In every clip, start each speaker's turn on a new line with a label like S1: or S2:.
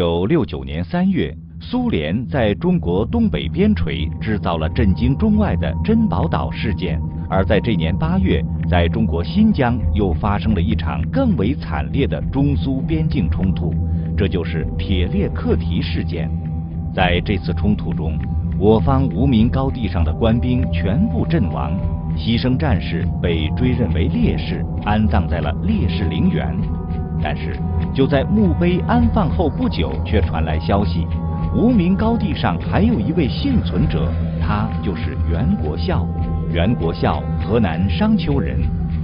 S1: 九六九年三月，苏联在中国东北边陲制造了震惊中外的珍宝岛事件，而在这年八月，在中国新疆又发生了一场更为惨烈的中苏边境冲突，这就是铁列克提事件。在这次冲突中，我方无名高地上的官兵全部阵亡，牺牲战士被追认为烈士，安葬在了烈士陵园。但是，就在墓碑安放后不久，却传来消息，无名高地上还有一位幸存者，他就是袁国孝。袁国孝，河南商丘人，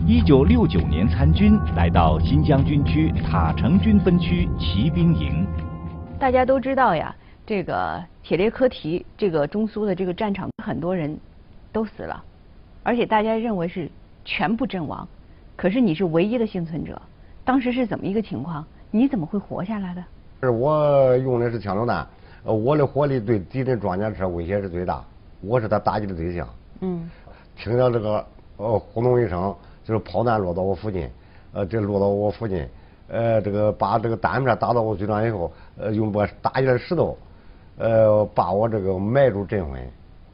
S1: 一九六九年参军，来到新疆军区塔城军分区骑兵营。
S2: 大家都知道呀，这个铁列科提，这个中苏的这个战场，很多人都死了，而且大家认为是全部阵亡，可是你是唯一的幸存者。当时是怎么一个情况？你怎么会活下来的？
S3: 是我用的是枪榴弹，我的火力对敌人装甲车威胁是最大，我是他打击的对象。嗯。听到这个呃轰隆一声，就是炮弹落到我附近，呃，这落到我附近，呃，这个把这个弹片打到我嘴上以后，呃，用把打起来石头，呃，把我这个埋住镇魂，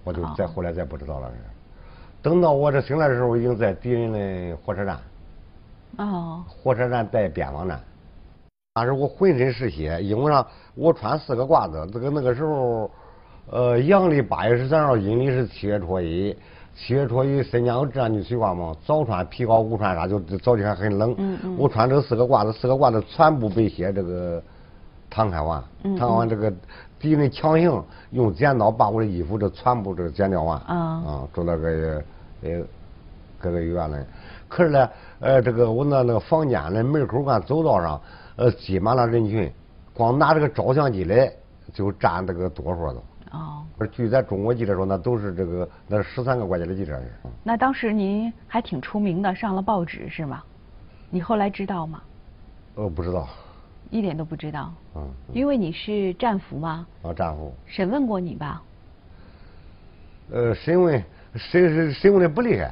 S3: 我就再后来再不知道了。等到我这醒来的时候，已经在敌人的火车站。哦，火车站在边防站，当时我浑身是血，因为啥我穿四个褂子。这个那个时候，呃，阳历八月十三号，阴历是七月初一。七月初一，新疆有这样的习惯嘛，早穿皮袄，午穿啥，就早天很冷。嗯嗯。我穿这四个褂子，四个褂子全部被血这个淌开完，淌完这个敌人强行用剪刀把我的衣服这全部这个剪掉完。啊。啊，住那个呃各个医院里。可是呢，呃，这个我那那个房间的门口干走道上，呃，挤满了人群，光拿这个照相机来就占这个多数都。哦。据咱中国记者说，那都是这个那十三个国家的记者。
S2: 那当时您还挺出名的，上了报纸是吗？你后来知道吗？
S3: 呃，不知道。
S2: 一点都不知道。嗯。因为你是战俘吗？
S3: 啊，战俘。
S2: 审问过你吧？
S3: 呃，审问审审问的不厉害。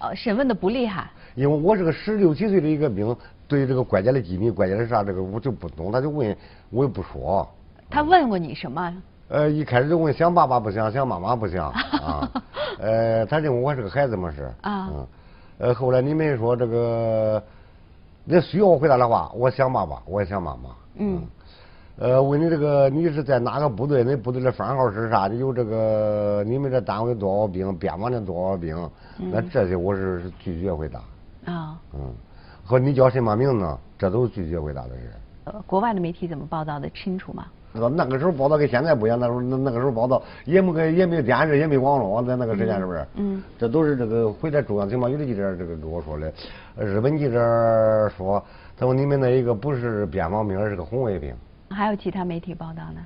S2: 呃，审问的不厉害。
S3: 因为我是个十六七岁的一个兵，对这个国家的机密、国家的啥，这个我就不懂。他就问，我也不说。
S2: 他问过你什么？
S3: 呃，一开始就问想爸爸不想，想妈妈不想 啊。呃，他认为我是个孩子嘛是。啊。嗯。呃，后来你们说这个，那需要我回答的话，我想爸爸，我也想妈妈。嗯。呃，问你这个，你是在哪个部队？那部队的番号是啥？你有这个，你们这单位多少兵？边防的多少兵？那这些我是拒绝回答。啊。嗯。和你叫什么名字？这都是拒绝回答的事。
S2: 呃，国外的媒体怎么报道的清楚吗？
S3: 那那个时候报道跟现在不一样，那时候那那个时候报道也没个也没有电视，也没网络，在那个时间是不是？嗯。这都是这个回来中央情报局的记者这个跟我说的。日本记者说，他说你们那一个不是边防兵，而是个红卫兵。
S2: 还有其他媒体报道呢？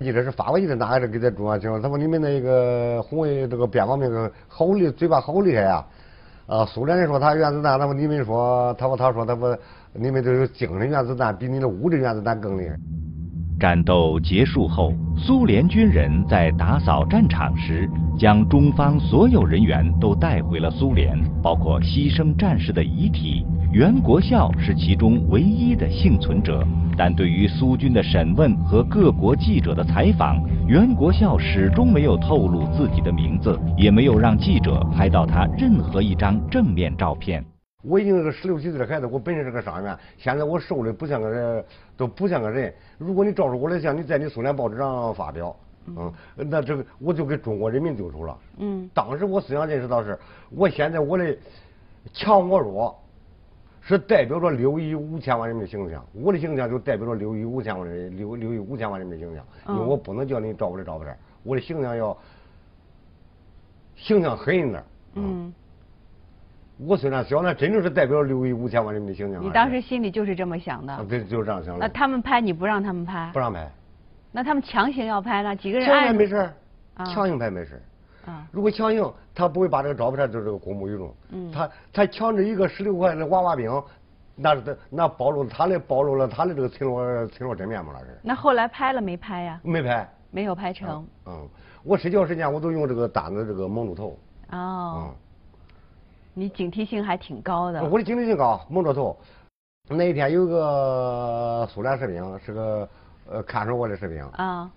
S3: 记者是发过去的，哪个是给他中央情况？他说你们那个红卫这个边防兵好厉，嘴巴好厉害呀！啊，苏联人说他原子弹，他说你们说，他说他说他说你们这是精神原子弹，比你的物质原子弹更厉害。
S1: 战斗结束后，苏联军人在打扫战场时，将中方所有人员都带回了苏联，包括牺牲战士的遗体。袁国孝是其中唯一的幸存者，但对于苏军的审问和各国记者的采访，袁国孝始终没有透露自己的名字，也没有让记者拍到他任何一张正面照片。
S3: 我已经是个十六七岁的孩子，我本身是个伤员，现在我瘦的不像个人，都不像个人。如果你照着我的相，你在你苏联报纸上发表，嗯，那这个我就给中国人民丢手了。嗯，当时我思想认识到是，我现在我的强我弱。是代表着六亿五千万人民的形象，我的形象就代表着六亿五千万人六六亿五千万人民的形象，因为我不能叫你照我的照片，我的形象要形象狠一点。嗯。我虽然小，那真正是代表六亿五千万人民的形象。
S2: 你当时心里就是这么想的？
S3: 对，就是这样想的。
S2: 那他们拍你不让他们拍？
S3: 不让拍。
S2: 那他们强行要拍呢？几个人？
S3: 强行没事强行拍没事啊，如果强行，他不会把这个照片就这个公布于众。嗯，他他强制一个十六块的娃娃兵，那是那暴露他的暴露了他的这个村落村落真面目了是。
S2: 那后来拍了没拍呀？
S3: 没拍。
S2: 没有拍成。
S3: 嗯，我睡觉时间我都用这个单子这个蒙住头。
S2: 哦。嗯。你警惕性还挺高的。
S3: 我的警惕性高，蒙着头。那一天有个苏联士兵，是个呃看守我的士兵。啊。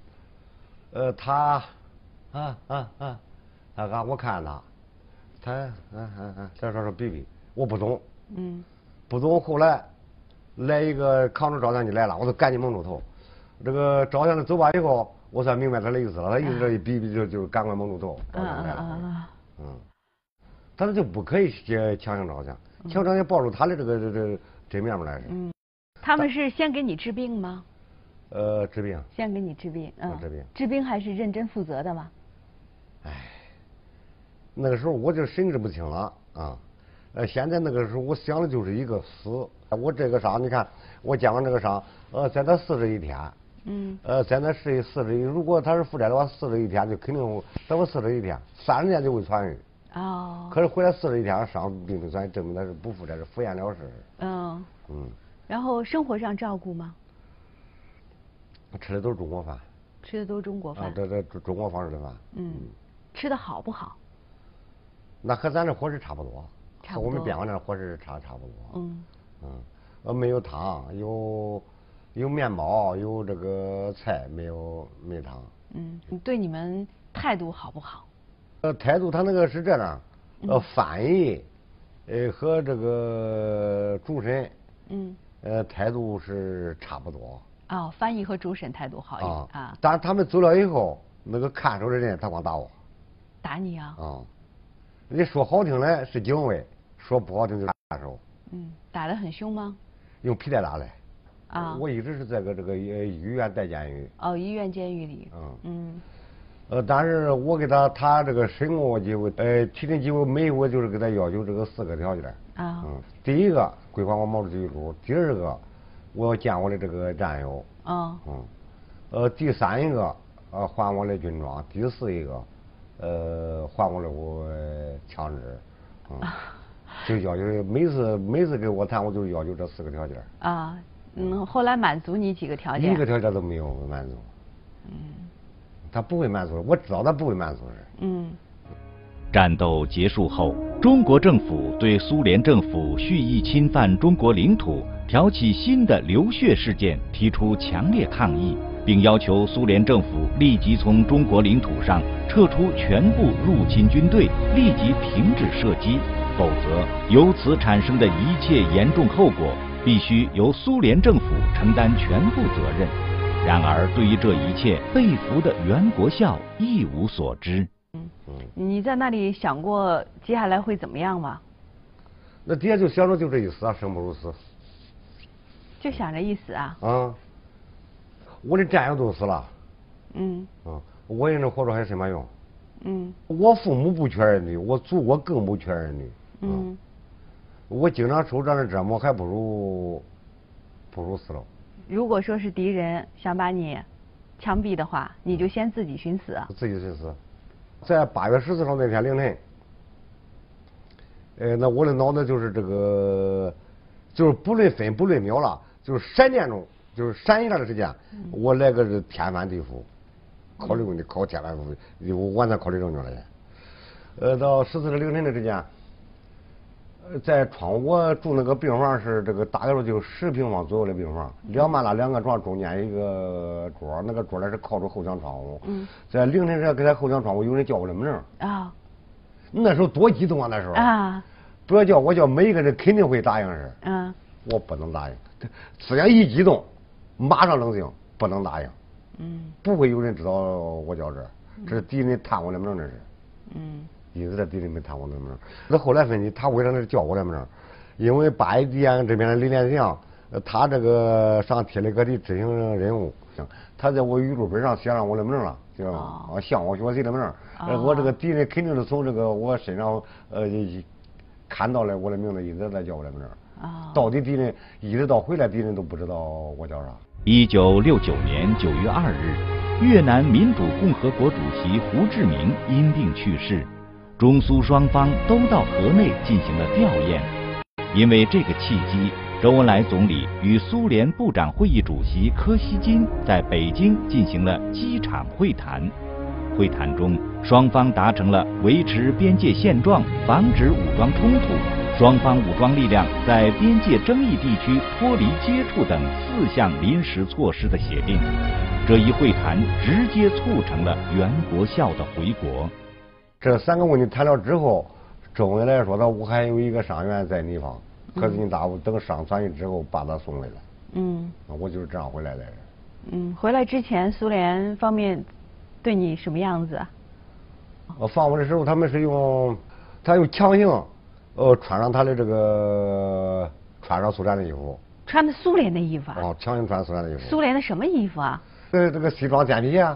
S3: 呃，他，啊啊啊，他啊，我看他，他，嗯嗯嗯，他说说比比，我不懂。嗯。不懂，后来来一个扛着照相机来了，我就赶紧蒙住头。这个照相的走完以后，我才明白他的意思了。他意思这一比比就就赶快蒙住头。嗯嗯嗯嗯。他说就不可以接强行照相，强行照相暴露他的这个这这真面目来。
S2: 嗯。他们是先给你治病吗？
S3: 呃，治病。
S2: 先给你治病，嗯。
S3: 治病。
S2: 治病还是认真负责的吗？
S3: 哎，那个时候我就神志不清了啊。呃，现在那个时候我想的就是一个死。我这个伤，你看我肩膀这个伤，呃，在那四十一天。嗯。呃，在那是四十一，如果他是负债的话，四十一天就肯定，在我四十一天，三十天就会痊愈。哦。可是回来四十一天伤并不算证明他是不负债，是敷衍了事。
S2: 嗯。嗯。然后生活上照顾吗？
S3: 吃的都是中国饭。
S2: 吃的都是中国饭。啊，
S3: 这这中国方式的饭。
S2: 嗯。吃的好不好？
S3: 那和咱这伙食差不多。和我们边上这伙食差差不多。嗯。嗯。呃，没有汤，有有面包，有这个菜，没有没汤。
S2: 嗯。你对你们态度好不好？
S3: 呃，态度他那个是这样，呃，翻译，呃，和这个主审，嗯，呃，态度是差不多。
S2: 哦，翻译和主审态度好一点啊。
S3: 但是他们走了以后，那个看守的人他光打我。
S2: 打你啊？
S3: 啊。你说好听的是警卫，说不好听就是看守。
S2: 嗯，打得很凶吗？
S3: 用皮带打的。啊。我一直是在个这个医院待监狱。
S2: 哦，医院监狱里。嗯。嗯。
S3: 呃，但是我给他，他这个审问我几回，呃，提的几回，每回就是给他要求这个四个条件。啊。嗯。第一个归还我毛主席书，第二个我要见我的这个战友。啊。嗯。呃，第三一个呃还我的军装，第四一个呃还我的我枪支。啊。就要求每次每次跟我谈，我就要求这四个条件。
S2: 啊。嗯，后来满足你几个条件？
S3: 一个条件都没有满足。嗯。他不会满足，我知道他不会满足的。嗯。
S1: 战斗结束后，中国政府对苏联政府蓄意侵犯中国领土、挑起新的流血事件提出强烈抗议，并要求苏联政府立即从中国领土上撤出全部入侵军队，立即停止射击，否则由此产生的一切严重后果必须由苏联政府承担全部责任。然而，对于这一切，被俘的袁国孝一无所知。嗯
S2: 嗯，你在那里想过接下来会怎么样吗？
S3: 那底下就想着就这一死啊，生不如死。
S2: 就想着一死啊？
S3: 啊！我的战友都死了。嗯。啊！我一个人活着还有什么用？嗯。我父母不缺儿女，我祖国更不缺儿女。嗯。我经常受这样的折磨，还不如不如死了。
S2: 如果说是敌人想把你枪毙的话，你就先自己寻死。
S3: 自己寻死，在八月十四号那天凌晨，呃，那我的脑子就是这个，就是不论分不论秒了，就是闪电中，就是闪一下的时间，我来个是天翻地覆，考虑问题考天翻地覆，我完全考虑正确了。呃，到十四日凌晨的时间。在窗，我住那个病房是这个大概就十平方左右的病房，两半拉两个床，中间一个桌，那个桌呢是靠着后墙窗户。嗯。在凌晨时，给他后墙窗户有人叫我的名。啊。那时候多激动啊！那时候。啊。不要叫我叫每一个人肯定会答应是。嗯。我不能答应，只要一激动，马上冷静，不能答应。嗯。不会有人知道我叫这，这是敌人探我的名，这是。嗯。一直在地里面谈过那名。那后来分析，他为啥那叫我的名？因为八一店这边的李连祥，他这个上铁力科的执行任务，他在我语录本上写上我的名了，就啊向我学习的名。我这个敌人肯定是从这个我身上呃看到了我的名字，一直在叫我的名。啊。到底敌人一直到回来，敌人都不知道我叫啥。
S1: 一九六九年九月二日，越南民主共和国主席胡志明因病去世。中苏双方都到河内进行了吊唁，因为这个契机，周恩来总理与苏联部长会议主席柯西金在北京进行了机场会谈。会谈中，双方达成了维持边界现状、防止武装冲突、双方武装力量在边界争议地区脱离接触等四项临时措施的协定。这一会谈直接促成了袁国孝的回国。
S3: 这三个问题谈了之后，周恩来说他我还有一个伤员在你方，可是你大夫等伤痊愈之后把他送回来。嗯，我就是这样回来的。
S2: 嗯，回来之前苏联方面对你什么样子？
S3: 呃，放我的时候他们是用，他用强行，呃，穿上他的这个穿上苏联的衣服。
S2: 穿的苏联的衣服啊？
S3: 哦，强行穿苏联的衣服。
S2: 苏联的什么衣服啊？
S3: 呃，这个西装简皮鞋。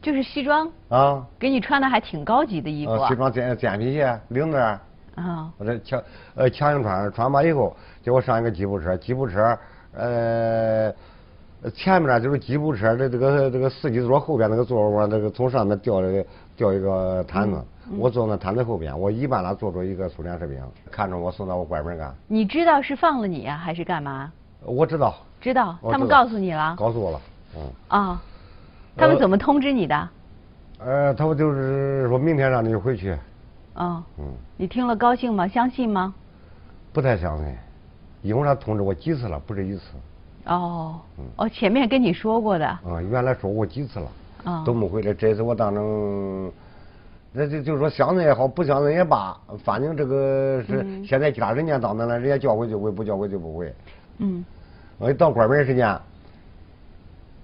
S2: 就是西装。
S3: 啊。
S2: 给你穿的还挺高级的衣服。
S3: 西装简简皮鞋，领子。啊。我这强呃强行穿，穿完以后，结果上一个吉普车，吉普车呃。前面就是吉普车的这个这个司机座后边那个座窝，那个从上面掉了掉一个毯子，我坐那毯子后边，我一般呢坐着一个苏联士兵，看着我送到我关门干。
S2: 你知道是放了你啊，还是干嘛？
S3: 我知道。
S2: 知道，他们告诉你了。
S3: 告诉我了，嗯。
S2: 啊，他们怎么通知你的？
S3: 呃，他们就是说明天让你回去。
S2: 哦。嗯。你听了高兴吗？相信吗？
S3: 不太相信，因为他通知我几次了，不是一次。
S2: 哦，哦，前面跟你说过的。啊，
S3: 原来说过几次了，啊，都没回来。这次我当成，那就就是说相信也好，不相信也罢，反正这个是现在家人家当的了，人家叫回就回，不叫回就不回。嗯。我一到关门时间，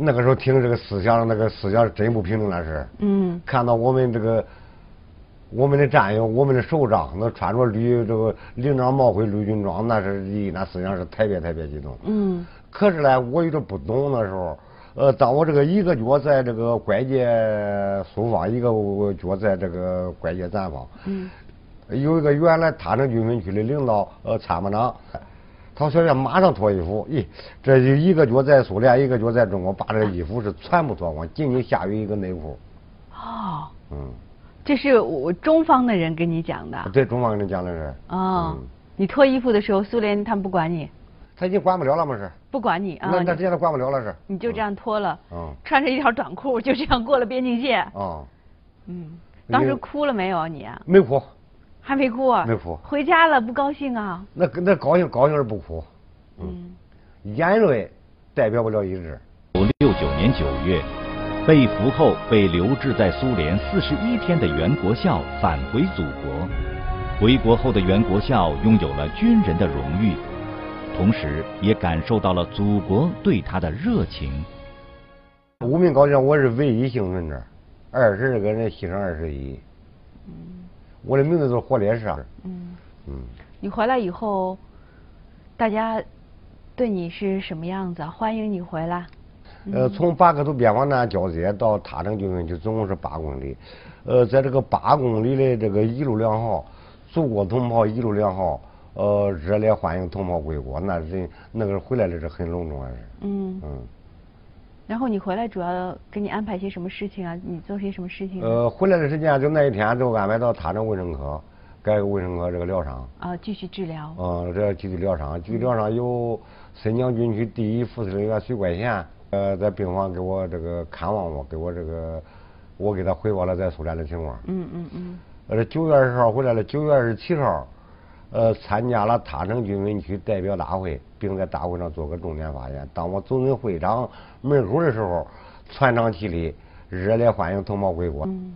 S3: 那个时候听这个思想，那个思想真不平等那是。嗯。看到我们这个，我们的战友，我们的首长，那穿着绿这个领章帽徽绿军装，那是咦那思想是特别特别激动。嗯。可是呢，我有点不懂那时候。呃，当我这个一个脚在这个拐界苏方，一个脚在这个拐界咱方。嗯。有一个原来塔城军分区的领导，呃，参谋长，他说要马上脱衣服。咦，这就一个脚在苏联，一个脚在中国，把这个衣服是全部脱光，仅仅下于一个内裤。
S2: 哦。嗯。这是我中方的人跟你讲的。
S3: 对，中方跟你讲的是。
S2: 哦。你脱衣服的时候，苏联他们不管你。
S3: 他已经管不了了嘛是？
S2: 不管你啊，
S3: 那那直接他管不了了是？
S2: 你就这样脱了，嗯穿着一条短裤就这样过了边境线。哦，嗯，当时哭了没有你？
S3: 没哭，
S2: 还没哭啊？
S3: 没哭。
S2: 回家了不高兴啊？
S3: 那那高兴高兴而不哭，嗯，眼泪代表不了意志。
S1: 六九年九月，被俘后被留置在苏联四十一天的袁国孝返回祖国。回国后的袁国孝拥有了军人的荣誉。同时，也感受到了祖国对他的热情。
S3: 无名高校，我是唯一幸存者，二十个人牺牲二十一。嗯。我的名字是火烈士。嗯。
S2: 嗯。你回来以后，大家对你是什么样子？欢迎你回来。
S3: 呃，从八克图边防站交接到塔城军分区，总共是八公里。呃，在这个八公里的这个一路良好，祖国同胞一路良好。呃，热烈欢迎同胞归国，那人那个回来的是很隆重的，是。嗯。嗯。
S2: 然后你回来主要给你安排些什么事情啊？你做些什么事情？
S3: 呃，回来的时间就那一天就安排到塔城卫生科，该卫生科这个疗伤。
S2: 啊，继续治疗。
S3: 嗯，这继续疗伤，继续疗伤有新疆军区第一副司令员徐怪贤，呃，在病房给我这个看望我，给我这个，我给他汇报了在苏联的情况。嗯嗯嗯。呃，九月二十号回来了，九月二十七号。呃，参加了塔城军分区代表大会，并在大会上做个重点发言。当我走进会场门口的时候，全场起立，热烈欢迎同胞归国。嗯，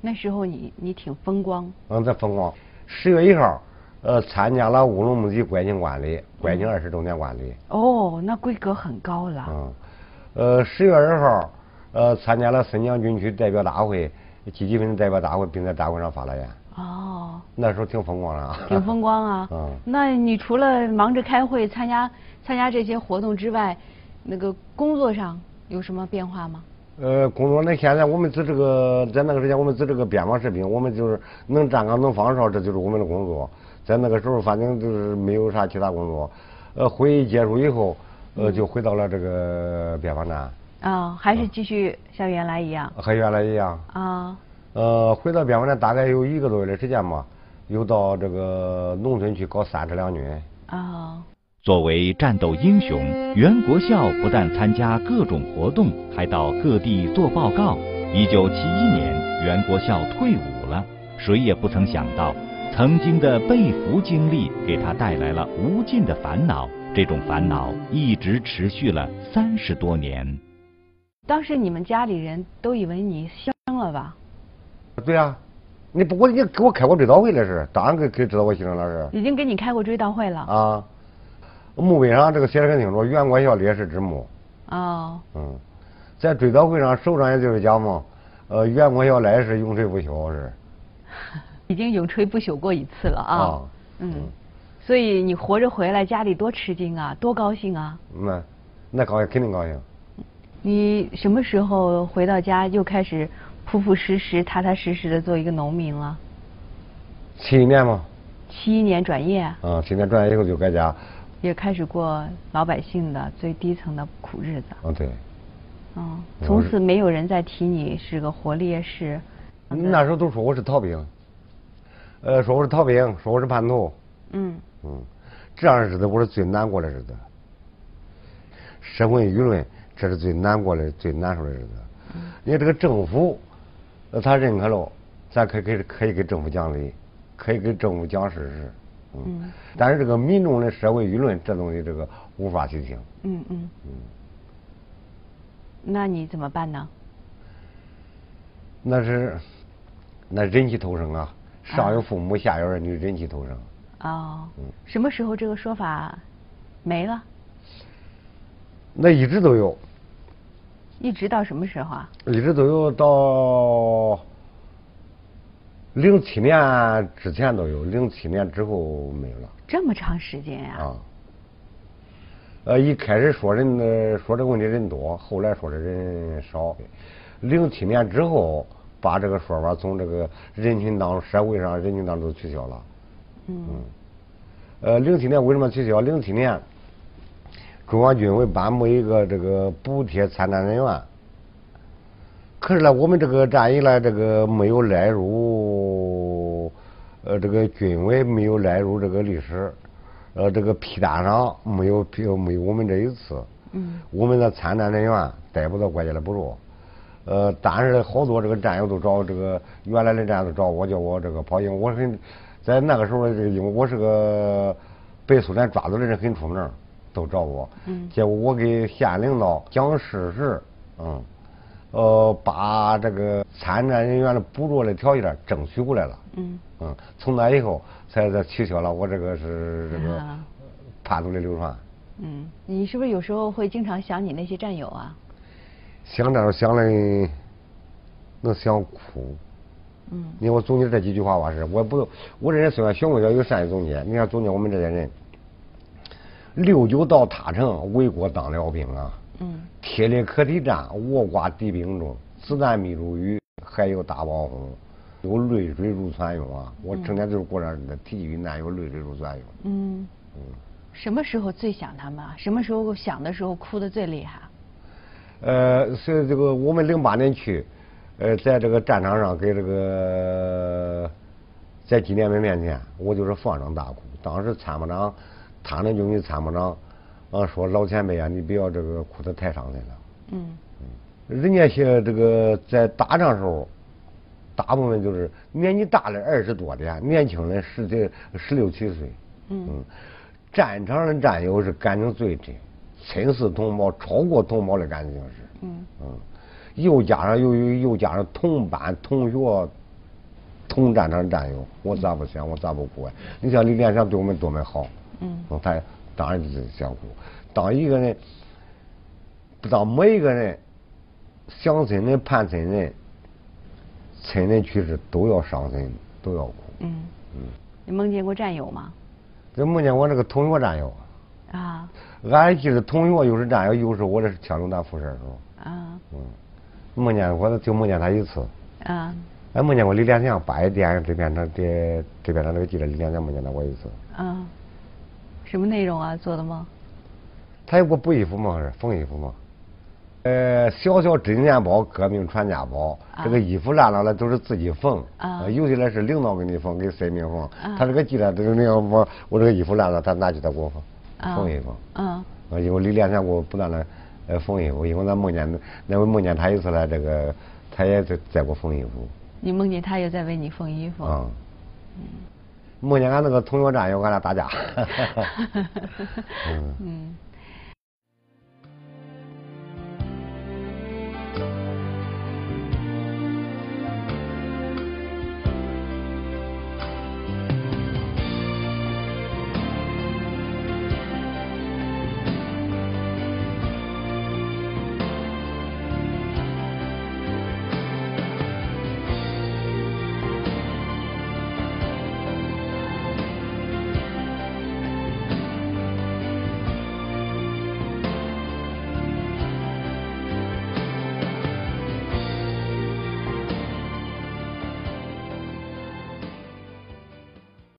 S2: 那时候你你挺风光。
S3: 嗯，这风光。十月一号，呃，参加了乌鲁木齐国庆观礼，国庆二十周年观礼。
S2: 哦，那规格很高了。
S3: 嗯，呃，十月二号，呃，参加了新疆军区代表大会，积极分子代表大会，并在大会上发了言。哦，那时候挺风光的，
S2: 挺风光啊。嗯，那你除了忙着开会、参加参加这些活动之外，那个工作上有什么变化吗？
S3: 呃，工作那现在我们值这个，在那个时间我们值这个边防士兵，我们就是能站岗能放哨，这就是我们的工作。在那个时候，反正就是没有啥其他工作。呃，会议结束以后，呃，就回到了这个边防站。
S2: 啊，还是继续像原来一样？
S3: 和原来一样。啊。呃，回到边防站大概有一个多月的时间吧，又到这个农村去搞三支两军。啊。
S1: 作为战斗英雄，袁国孝不但参加各种活动，还到各地做报告。一九七一年，袁国孝退伍了。谁也不曾想到，曾经的被俘经历给他带来了无尽的烦恼，这种烦恼一直持续了三十多年。
S2: 当时你们家里人都以为你生了吧？
S3: 对啊，你不过你给我开过追悼会了是，当然给给知道我牺牲了
S2: 是。已经给你开过追悼会了。
S3: 啊，墓碑上这个写的很清楚，袁国孝烈士之墓。
S2: 哦。
S3: 嗯，在追悼会上，首长也就是讲嘛，呃，袁国孝来世永垂不朽是。
S2: 已经永垂不朽过一次了啊。嗯。所以你活着回来，家里多吃惊啊，多高兴啊。
S3: 那那高兴，肯定高兴。
S2: 你什么时候回到家，又开始朴朴实实、踏踏实实的做一个农民了？
S3: 七一年嘛。
S2: 七一年转业。
S3: 啊，七年转业以后就改家。
S2: 也开始过老百姓的最低层的苦日子。
S3: 嗯，对。
S2: 嗯，从此没有人再提你是个活烈士。
S3: 那时候都说我是逃兵，呃，说我是逃兵，说我是叛徒。嗯。嗯，这样的日子我是最难过的日子。社会舆论。这是最难过的、最难受的日子。你看这个政府，他认可了，咱可以给可以给政府讲理，可以给政府讲事实。嗯。但是这个民众的社会舆论，这东西这个无法去听。嗯嗯。嗯。
S2: 那你怎么办呢？
S3: 那是，那忍气吞声啊！上有父母，下有儿女，忍气吞声。
S2: 哦。嗯。什么时候这个说法没了？
S3: 那一直都有。
S2: 一直到什么时候啊？
S3: 一直都有到零七年之前都有，零七年之后没有了。
S2: 这么长时间呀？
S3: 啊。呃，一开始说人说这个问题人多，后来说的人少。零七年之后，把这个说法从这个人群当中、社会上人群当中取消了。嗯。呃，零七年为什么取消？零七年。中央军委颁布一个这个补贴参战人员，可是呢，我们这个战役呢，这个没有列入，呃，这个军委没有列入这个历史，呃，这个批单上没有批没有我们这一次。嗯。我们的参战人员得不到国家的补助，呃，但是好多这个战友都找这个原来的战友都找我，叫我这个跑，因为我很在那个时候，这个因为我是个被苏联抓走的人，很出名。都找我，结果我给县领导讲事实，嗯，呃，把这个参战人员的补助的条件争取过来了，嗯，嗯，从那以后才才取消了我这个是这个叛徒的流传。
S2: 嗯，你是不是有时候会经常想你那些战友啊？
S3: 想这想的能想哭。嗯，你看我总结这几句话吧，是我不，我这人虽然学过，要有善于总结。你看总结我们这些人。六九到塔城，为国当了兵啊！嗯，铁列可敌战，我挂敌兵中，子弹密如雨，还有大炮轰，有泪水如泉涌啊！我整天就是过着那体育难，有泪水如泉涌。嗯
S2: 嗯，什么时候最想他们？什么时候想的时候哭的最厉害？
S3: 呃，是这个我们零八年去，呃，在这个战场上给这个在纪念碑面前，我就是放声大哭。当时参谋长。他那军委参谋长啊说：“老前辈啊，你不要这个哭得太伤心了。”嗯嗯，人家些这个在打仗时候，大部分就是年纪大的二十多的，年轻的十几、十六七岁。嗯嗯，战场的战友是感情最真，亲似同胞，超过同胞的感情是。嗯嗯，又加上又又又加上同班同学，同战场战友，我咋不想？我咋不哭啊？你像李连祥对我们多么好。嗯，他当然就是想哭。当一个人，当每一个人想亲人、盼亲人、亲人去世，都要伤心，都要哭。嗯
S2: 嗯。你梦见过战友吗？
S3: 就梦见我那个同学战友。啊。俺记得同学又是战友，又是我的枪中弹辐射时候。啊。嗯。梦见过，就梦见他一次。啊。俺梦见过李连祥，八一电影这边的这这边他那个记者李连祥梦见过一次。啊。
S2: 什么内容啊？做的梦？
S3: 他有给我补衣服吗？是缝衣服吗？呃，小小真钱包，革命传家宝。这个衣服烂了了都是自己缝。啊。有些呢是领导给你缝，给生命缝。他这个记得这个领导我我这个衣服烂了，他拿去他给我缝，缝衣服。嗯。啊，因为李连山给我不断的呃缝衣服，因为咱梦见那回梦见他一次来，这个他也在在给我缝衣服。
S2: 你梦见他也在为你缝衣服？啊。嗯。
S3: 梦见俺那个同学战友，俺俩打架。嗯。